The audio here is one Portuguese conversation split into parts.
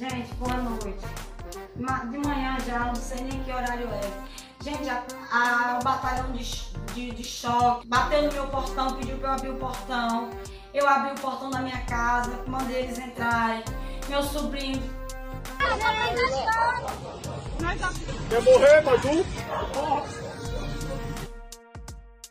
Gente, boa noite. De manhã já, não sei nem que horário é. Gente, a, a, o batalhão de, de, de choque bateu no meu portão, pediu pra eu abrir o portão. Eu abri o portão da minha casa, mandei eles entrarem. Meu sobrinho. Quer morrer, Maju?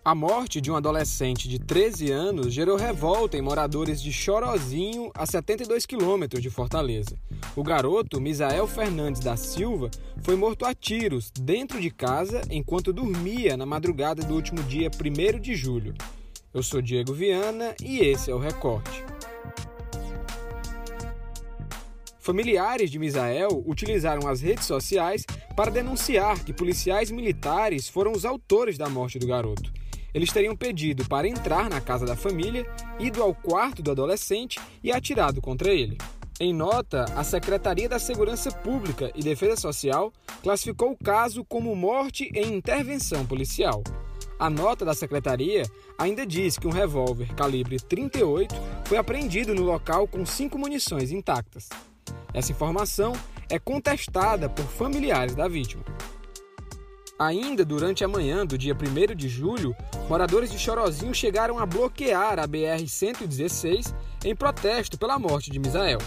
A morte de um adolescente de 13 anos gerou revolta em moradores de Chorozinho, a 72 quilômetros de Fortaleza. O garoto, Misael Fernandes da Silva, foi morto a tiros dentro de casa enquanto dormia na madrugada do último dia 1 de julho. Eu sou Diego Viana e esse é o Recorte. Familiares de Misael utilizaram as redes sociais para denunciar que policiais militares foram os autores da morte do garoto eles teriam pedido para entrar na casa da família, ido ao quarto do adolescente e atirado contra ele. Em nota, a Secretaria da Segurança Pública e Defesa Social classificou o caso como morte em intervenção policial. A nota da secretaria ainda diz que um revólver calibre 38 foi apreendido no local com cinco munições intactas. Essa informação é contestada por familiares da vítima. Ainda durante a manhã do dia 1 de julho, moradores de Chorozinho chegaram a bloquear a BR-116 em protesto pela morte de Misael.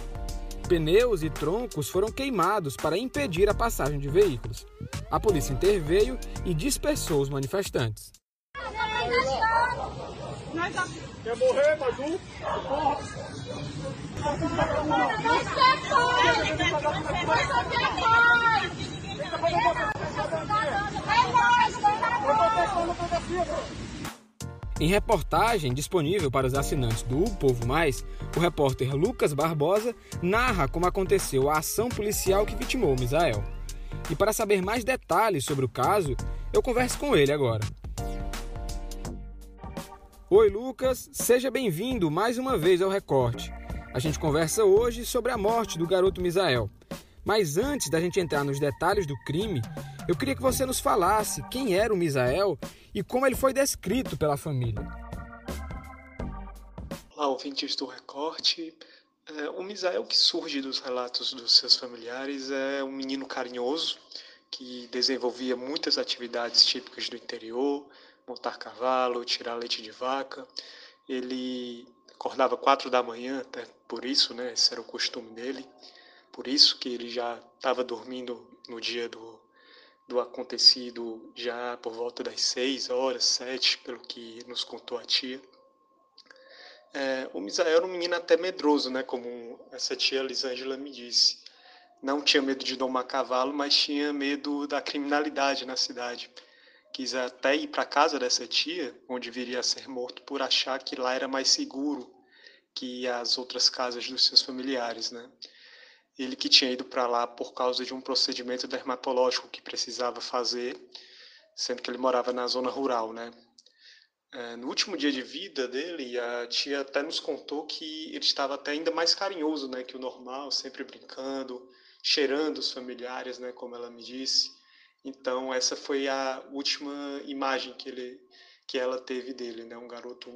Pneus e troncos foram queimados para impedir a passagem de veículos. A polícia interveio e dispersou os manifestantes. Quer morrer, Maju? Em reportagem disponível para os assinantes do O Povo Mais, o repórter Lucas Barbosa narra como aconteceu a ação policial que vitimou Misael. E para saber mais detalhes sobre o caso, eu converso com ele agora. Oi, Lucas, seja bem-vindo mais uma vez ao Recorte. A gente conversa hoje sobre a morte do garoto Misael. Mas antes da gente entrar nos detalhes do crime, eu queria que você nos falasse quem era o Misael e como ele foi descrito pela família. Olá, ouvintes do Recorte. É, o Misael que surge dos relatos dos seus familiares é um menino carinhoso que desenvolvia muitas atividades típicas do interior, montar cavalo, tirar leite de vaca. Ele acordava quatro da manhã, até por isso, né, esse era o costume dele. Por isso que ele já estava dormindo no dia do, do acontecido já por volta das seis horas, sete, pelo que nos contou a tia. É, o Misael era um menino até medroso, né, como essa tia Lisângela me disse. Não tinha medo de domar cavalo, mas tinha medo da criminalidade na cidade. Quis até ir para casa dessa tia, onde viria a ser morto, por achar que lá era mais seguro que as outras casas dos seus familiares, né? Ele que tinha ido para lá por causa de um procedimento dermatológico que precisava fazer, sendo que ele morava na zona rural, né? É, no último dia de vida dele, a tia até nos contou que ele estava até ainda mais carinhoso, né, que o normal, sempre brincando, cheirando os familiares, né, como ela me disse. Então essa foi a última imagem que ele, que ela teve dele, né, um garoto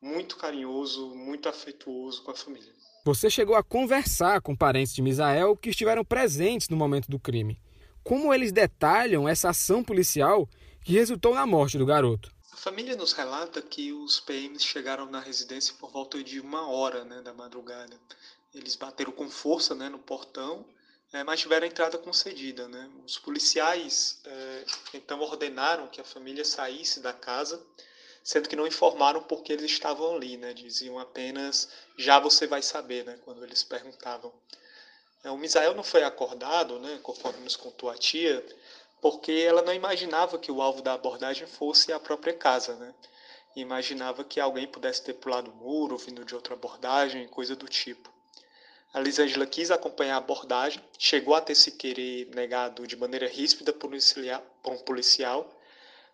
muito carinhoso, muito afetuoso com a família. Você chegou a conversar com parentes de Misael que estiveram presentes no momento do crime. Como eles detalham essa ação policial que resultou na morte do garoto? A família nos relata que os PMs chegaram na residência por volta de uma hora né, da madrugada. Eles bateram com força né, no portão, é, mas tiveram a entrada concedida. Né? Os policiais é, então ordenaram que a família saísse da casa sendo que não informaram porque eles estavam ali, né? Diziam apenas já você vai saber, né? Quando eles perguntavam. É, o Misael não foi acordado, né? Conforme nos contou a tia, porque ela não imaginava que o alvo da abordagem fosse a própria casa, né? Imaginava que alguém pudesse ter pulado o muro, vindo de outra abordagem, coisa do tipo. A Lisângela quis acompanhar a abordagem, chegou a ter se querer negado de maneira ríspida por um policial,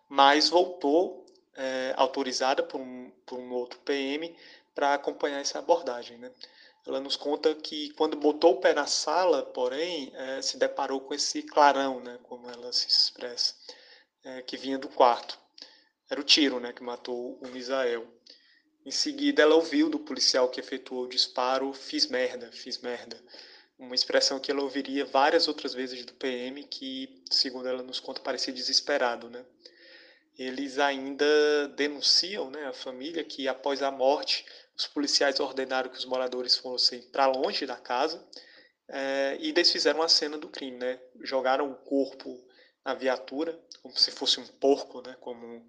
mas voltou é, autorizada por um, por um outro PM para acompanhar essa abordagem. Né? Ela nos conta que quando botou o pé na sala, porém, é, se deparou com esse clarão, né, como ela se expressa, é, que vinha do quarto. Era o tiro né, que matou o Misael. Em seguida, ela ouviu do policial que efetuou o disparo: fiz merda, fiz merda. uma expressão que ela ouviria várias outras vezes do PM, que, segundo ela nos conta, parecia desesperado, né? Eles ainda denunciam, né, a família que após a morte os policiais ordenaram que os moradores fossem para longe da casa é, e desfizeram a cena do crime, né? Jogaram o corpo na viatura, como se fosse um porco, né? Como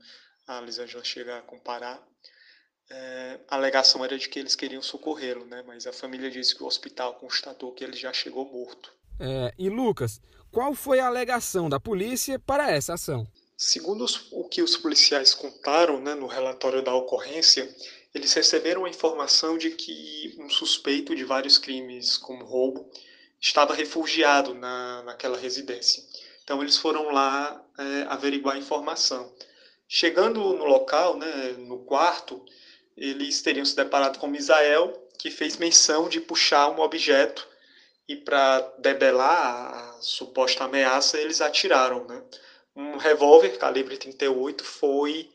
a Lisângela chega a comparar. É, a alegação era de que eles queriam socorrê-lo, né? Mas a família disse que o hospital constatou que ele já chegou morto. É, e Lucas, qual foi a alegação da polícia para essa ação? Segundo os, o que os policiais contaram né, no relatório da ocorrência, eles receberam a informação de que um suspeito de vários crimes, como roubo, estava refugiado na, naquela residência. Então eles foram lá é, averiguar a informação. Chegando no local, né, no quarto, eles teriam se deparado com Misael, que fez menção de puxar um objeto e para debelar a suposta ameaça, eles atiraram. Né? Um revólver calibre 38 foi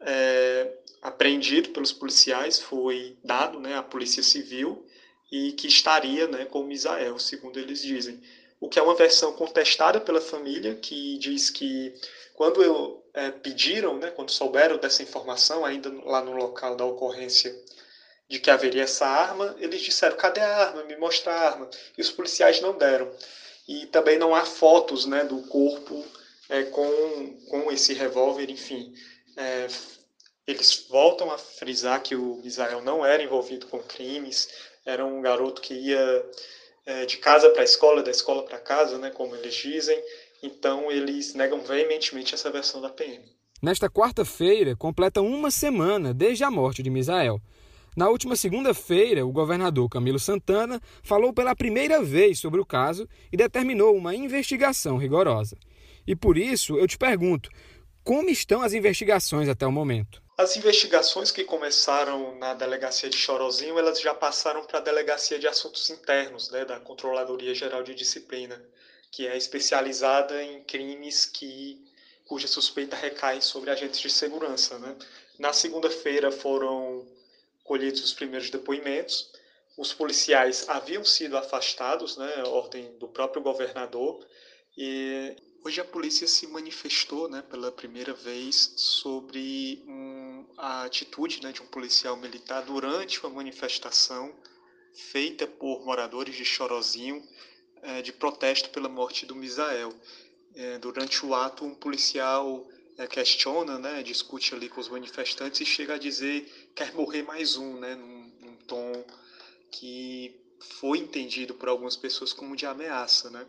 é, apreendido pelos policiais, foi dado né, à Polícia Civil e que estaria né, com Misael, segundo eles dizem. O que é uma versão contestada pela família, que diz que quando eu, é, pediram, né, quando souberam dessa informação, ainda lá no local da ocorrência, de que haveria essa arma, eles disseram: cadê a arma? Me mostra a arma. E os policiais não deram. E também não há fotos né, do corpo é, com, com esse revólver, enfim. É, eles voltam a frisar que o Israel não era envolvido com crimes, era um garoto que ia é, de casa para a escola, da escola para casa, né, como eles dizem. Então eles negam veementemente essa versão da PM. Nesta quarta-feira, completa uma semana desde a morte de Misael. Na última segunda-feira, o governador Camilo Santana falou pela primeira vez sobre o caso e determinou uma investigação rigorosa. E por isso eu te pergunto: como estão as investigações até o momento? As investigações que começaram na delegacia de Chorozinho, elas já passaram para a delegacia de assuntos internos, né, da Controladoria Geral de Disciplina, que é especializada em crimes que cuja suspeita recai sobre agentes de segurança, né? Na segunda-feira foram colhidos os primeiros depoimentos. Os policiais haviam sido afastados, né, ordem do próprio governador, e Hoje a polícia se manifestou né, pela primeira vez sobre um, a atitude né, de um policial militar durante uma manifestação feita por moradores de Chorozinho é, de protesto pela morte do Misael. É, durante o ato, um policial é, questiona, né, discute ali com os manifestantes e chega a dizer quer morrer mais um, né, num, num tom que foi entendido por algumas pessoas como de ameaça. Né?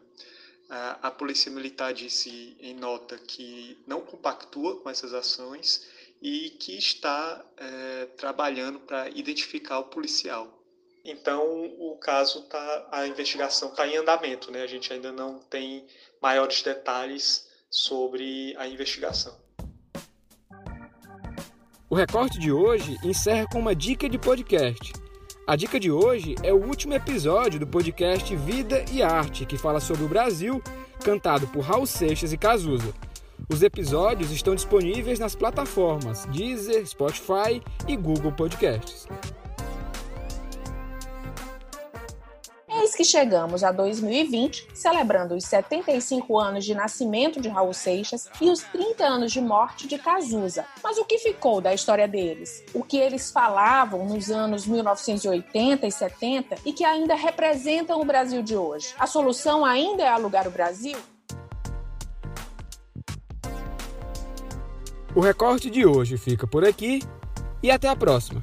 A Polícia Militar disse em nota que não compactua com essas ações e que está é, trabalhando para identificar o policial. Então, o caso tá, a investigação está em andamento, né? A gente ainda não tem maiores detalhes sobre a investigação. O recorte de hoje encerra com uma dica de podcast. A dica de hoje é o último episódio do podcast Vida e Arte, que fala sobre o Brasil, cantado por Raul Seixas e Cazuza. Os episódios estão disponíveis nas plataformas Deezer, Spotify e Google Podcasts. Eis que chegamos a 2020, celebrando os 75 anos de nascimento de Raul Seixas e os 30 anos de morte de Cazuza. Mas o que ficou da história deles? O que eles falavam nos anos 1980 e 70 e que ainda representam o Brasil de hoje? A solução ainda é alugar o Brasil? O recorte de hoje fica por aqui e até a próxima.